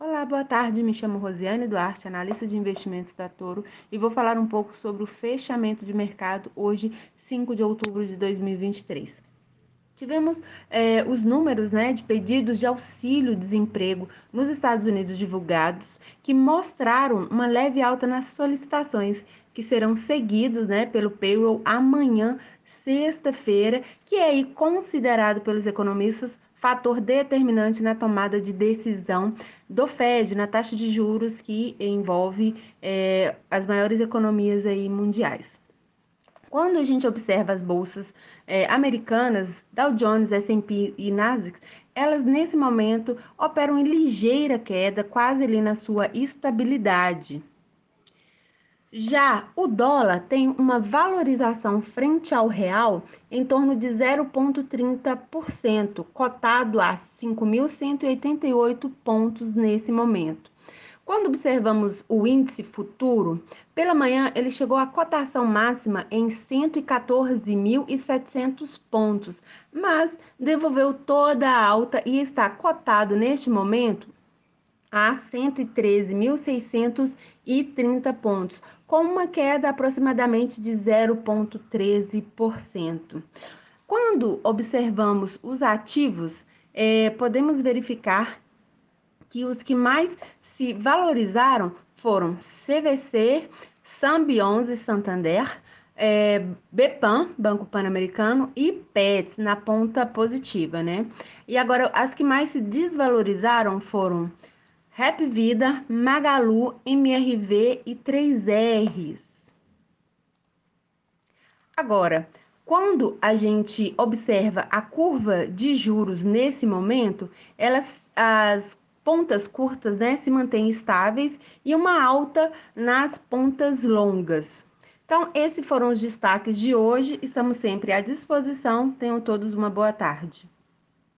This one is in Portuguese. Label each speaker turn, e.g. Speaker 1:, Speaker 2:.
Speaker 1: Olá, boa tarde. Me chamo Rosiane Duarte, analista de investimentos da Toro, e vou falar um pouco sobre o fechamento de mercado hoje, 5 de outubro de 2023. Tivemos é, os números né, de pedidos de auxílio-desemprego nos Estados Unidos divulgados, que mostraram uma leve alta nas solicitações, que serão seguidos né, pelo payroll amanhã, sexta-feira, que é aí considerado pelos economistas fator determinante na tomada de decisão do Fed, na taxa de juros que envolve é, as maiores economias aí mundiais. Quando a gente observa as bolsas é, americanas, Dow Jones, S&P e Nasdaq, elas nesse momento operam em ligeira queda, quase ali na sua estabilidade. Já o dólar tem uma valorização frente ao real em torno de 0,30%, cotado a 5.188 pontos nesse momento. Quando observamos o índice futuro, pela manhã ele chegou à cotação máxima em 114.700 pontos, mas devolveu toda a alta e está cotado neste momento a 113.630 pontos, com uma queda aproximadamente de 0,13%. Quando observamos os ativos, é, podemos verificar que os que mais se valorizaram foram CVC, Sambi11 Santander, é, Bepan, Banco Pan-Americano, e Pets na ponta positiva, né? E agora, as que mais se desvalorizaram foram Rap Vida, Magalu, MRV e 3Rs. Agora, quando a gente observa a curva de juros nesse momento, elas as pontas curtas né, se mantêm estáveis e uma alta nas pontas longas. Então, esses foram os destaques de hoje. Estamos sempre à disposição. Tenham todos uma boa tarde.